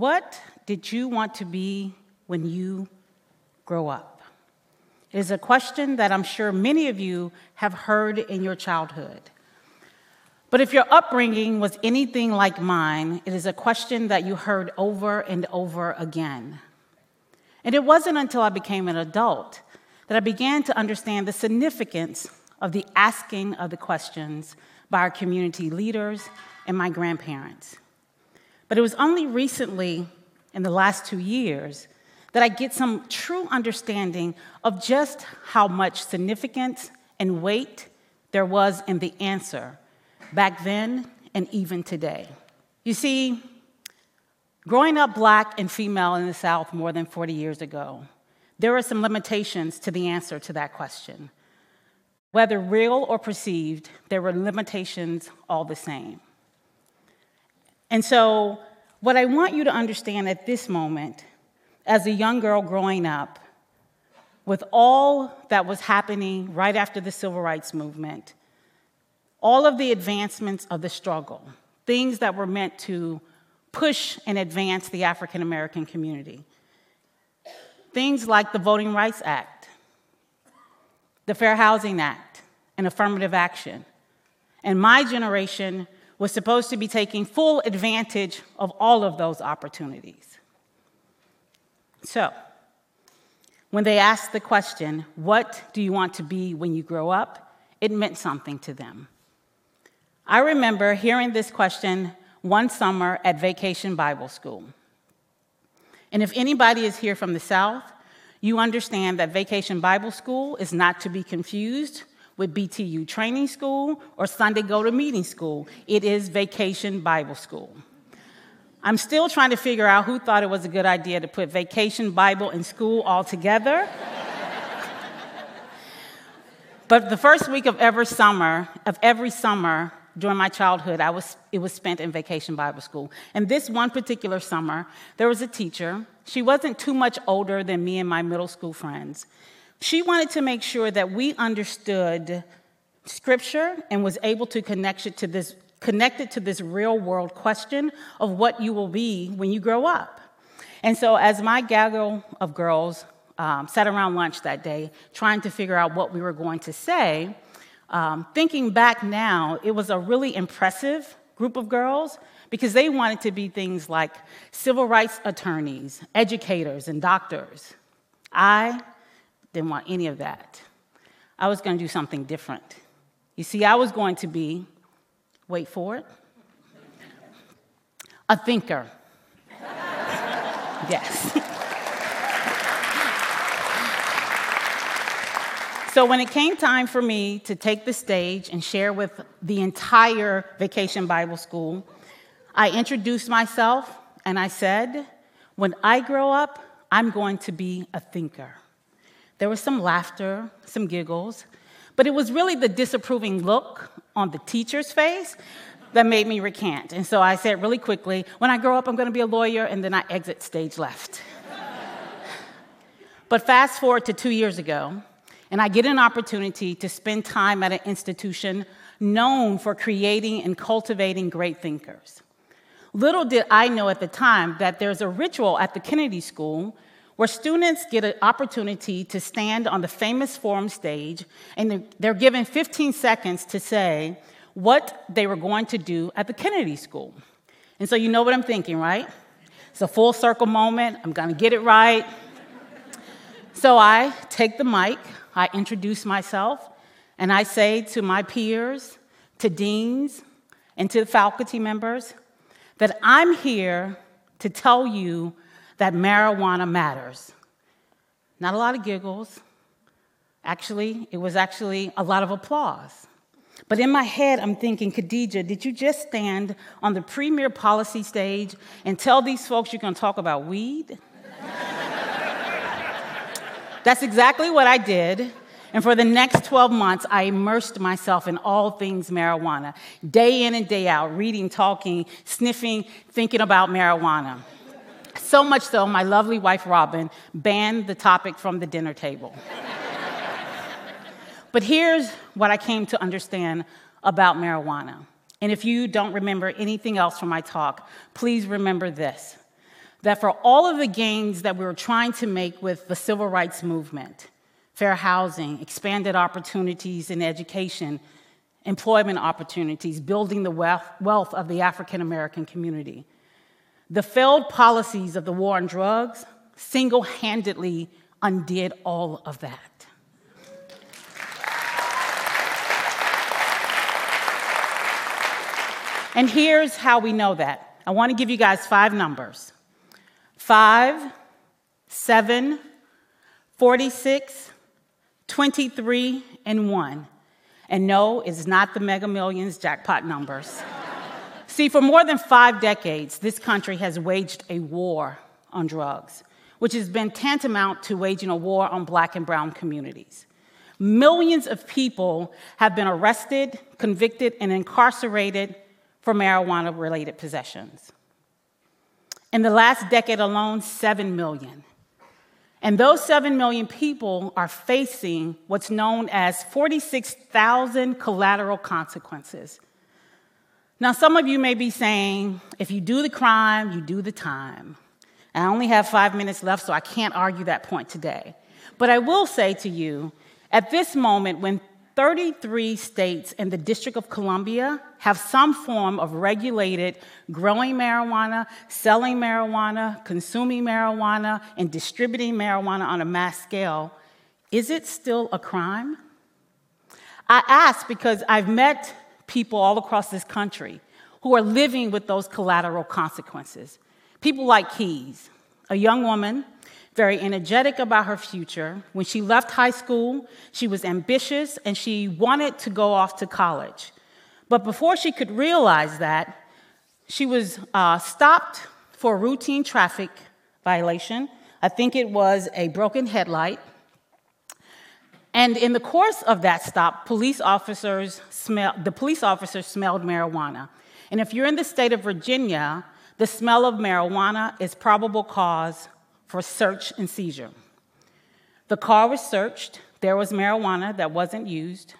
What did you want to be when you grow up? It is a question that I'm sure many of you have heard in your childhood. But if your upbringing was anything like mine, it is a question that you heard over and over again. And it wasn't until I became an adult that I began to understand the significance of the asking of the questions by our community leaders and my grandparents. But it was only recently, in the last two years, that I get some true understanding of just how much significance and weight there was in the answer back then and even today. You see, growing up black and female in the South more than 40 years ago, there are some limitations to the answer to that question. Whether real or perceived, there were limitations all the same. And so, what I want you to understand at this moment, as a young girl growing up, with all that was happening right after the civil rights movement, all of the advancements of the struggle, things that were meant to push and advance the African American community. Things like the Voting Rights Act, the Fair Housing Act, and affirmative action. And my generation was supposed to be taking full advantage of all of those opportunities. So, when they asked the question, What do you want to be when you grow up? it meant something to them. I remember hearing this question one summer at Vacation Bible School. And if anybody is here from the South, you understand that Vacation Bible School is not to be confused with BTU Training School or Sunday Go to Meeting School. It is Vacation Bible School. I'm still trying to figure out who thought it was a good idea to put vacation Bible and school all together. but the first week of every summer, of every summer, during my childhood, I was, it was spent in vacation Bible school. And this one particular summer, there was a teacher. She wasn't too much older than me and my middle school friends. She wanted to make sure that we understood scripture and was able to connect it to this, connect it to this real world question of what you will be when you grow up. And so, as my gaggle of girls um, sat around lunch that day trying to figure out what we were going to say, um, thinking back now, it was a really impressive group of girls because they wanted to be things like civil rights attorneys, educators, and doctors. I didn't want any of that. I was going to do something different. You see, I was going to be, wait for it, a thinker. yes. So, when it came time for me to take the stage and share with the entire Vacation Bible School, I introduced myself and I said, When I grow up, I'm going to be a thinker. There was some laughter, some giggles, but it was really the disapproving look on the teacher's face that made me recant. And so I said really quickly, When I grow up, I'm going to be a lawyer, and then I exit stage left. but fast forward to two years ago, and I get an opportunity to spend time at an institution known for creating and cultivating great thinkers. Little did I know at the time that there's a ritual at the Kennedy School where students get an opportunity to stand on the famous forum stage and they're given 15 seconds to say what they were going to do at the Kennedy School. And so you know what I'm thinking, right? It's a full circle moment. I'm going to get it right. So I take the mic, I introduce myself and I say to my peers, to deans, and to faculty members that I'm here to tell you that marijuana matters. Not a lot of giggles. Actually, it was actually a lot of applause. But in my head, I'm thinking, Khadija, did you just stand on the premier policy stage and tell these folks you're going to talk about weed? That's exactly what I did. And for the next 12 months, I immersed myself in all things marijuana, day in and day out, reading, talking, sniffing, thinking about marijuana. So much so, my lovely wife Robin banned the topic from the dinner table. but here's what I came to understand about marijuana. And if you don't remember anything else from my talk, please remember this that for all of the gains that we were trying to make with the civil rights movement, fair housing, expanded opportunities in education, employment opportunities, building the wealth, wealth of the African American community. The failed policies of the war on drugs single handedly undid all of that. And here's how we know that. I want to give you guys five numbers five, seven, 46, 23, and 1. And no, it's not the mega millions jackpot numbers. See, for more than five decades, this country has waged a war on drugs, which has been tantamount to waging a war on black and brown communities. Millions of people have been arrested, convicted, and incarcerated for marijuana related possessions. In the last decade alone, 7 million. And those 7 million people are facing what's known as 46,000 collateral consequences. Now, some of you may be saying, if you do the crime, you do the time. And I only have five minutes left, so I can't argue that point today. But I will say to you, at this moment, when 33 states and the District of Columbia have some form of regulated growing marijuana, selling marijuana, consuming marijuana, and distributing marijuana on a mass scale. Is it still a crime? I ask because I've met people all across this country who are living with those collateral consequences. People like Keys, a young woman very energetic about her future. When she left high school, she was ambitious and she wanted to go off to college. But before she could realize that, she was uh, stopped for a routine traffic violation. I think it was a broken headlight. And in the course of that stop, police officers smell, the police officers smelled marijuana. And if you're in the state of Virginia, the smell of marijuana is probable cause for search and seizure. The car was searched. There was marijuana that wasn't used.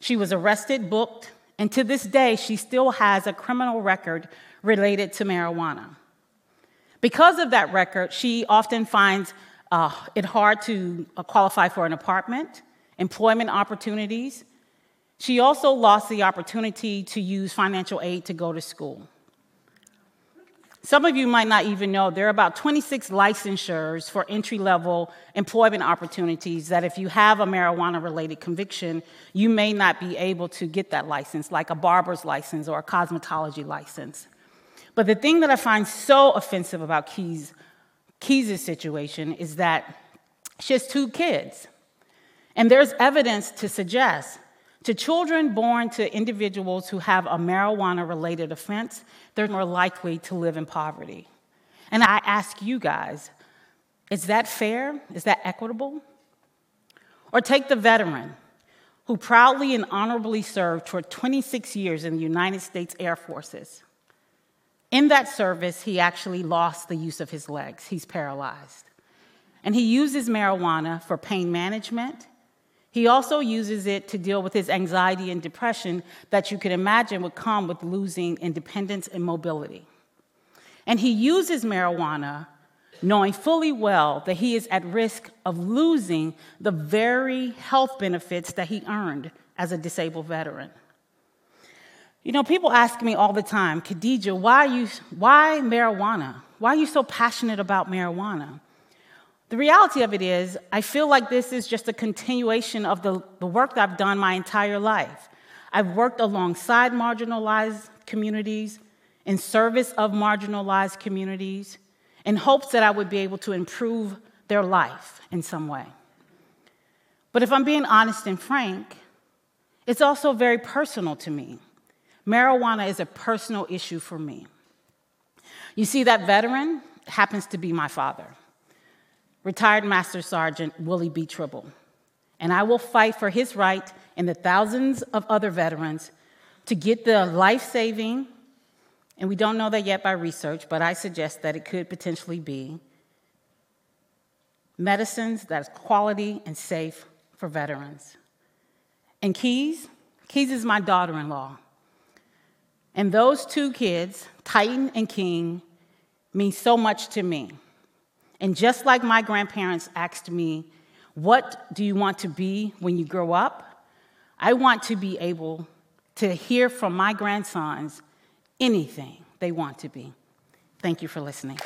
She was arrested, booked, and to this day, she still has a criminal record related to marijuana. Because of that record, she often finds uh, it hard to uh, qualify for an apartment, employment opportunities. She also lost the opportunity to use financial aid to go to school. Some of you might not even know there are about 26 licensures for entry level employment opportunities that if you have a marijuana related conviction, you may not be able to get that license, like a barber's license or a cosmetology license. But the thing that I find so offensive about Keys, Keys' situation is that she has two kids. And there's evidence to suggest to children born to individuals who have a marijuana related offense, they're more likely to live in poverty. And I ask you guys, is that fair? Is that equitable? Or take the veteran who proudly and honorably served for 26 years in the United States Air Forces. In that service, he actually lost the use of his legs, he's paralyzed. And he uses marijuana for pain management he also uses it to deal with his anxiety and depression that you could imagine would come with losing independence and mobility. And he uses marijuana knowing fully well that he is at risk of losing the very health benefits that he earned as a disabled veteran. You know, people ask me all the time, Khadija, why, you, why marijuana? Why are you so passionate about marijuana? The reality of it is, I feel like this is just a continuation of the, the work that I've done my entire life. I've worked alongside marginalized communities, in service of marginalized communities, in hopes that I would be able to improve their life in some way. But if I'm being honest and frank, it's also very personal to me. Marijuana is a personal issue for me. You see, that veteran happens to be my father retired Master Sergeant Willie B. Tribble. And I will fight for his right and the thousands of other veterans to get the life saving, and we don't know that yet by research, but I suggest that it could potentially be medicines that is quality and safe for veterans. And Keys, Keys is my daughter in law. And those two kids, Titan and King, mean so much to me. And just like my grandparents asked me, What do you want to be when you grow up? I want to be able to hear from my grandsons anything they want to be. Thank you for listening.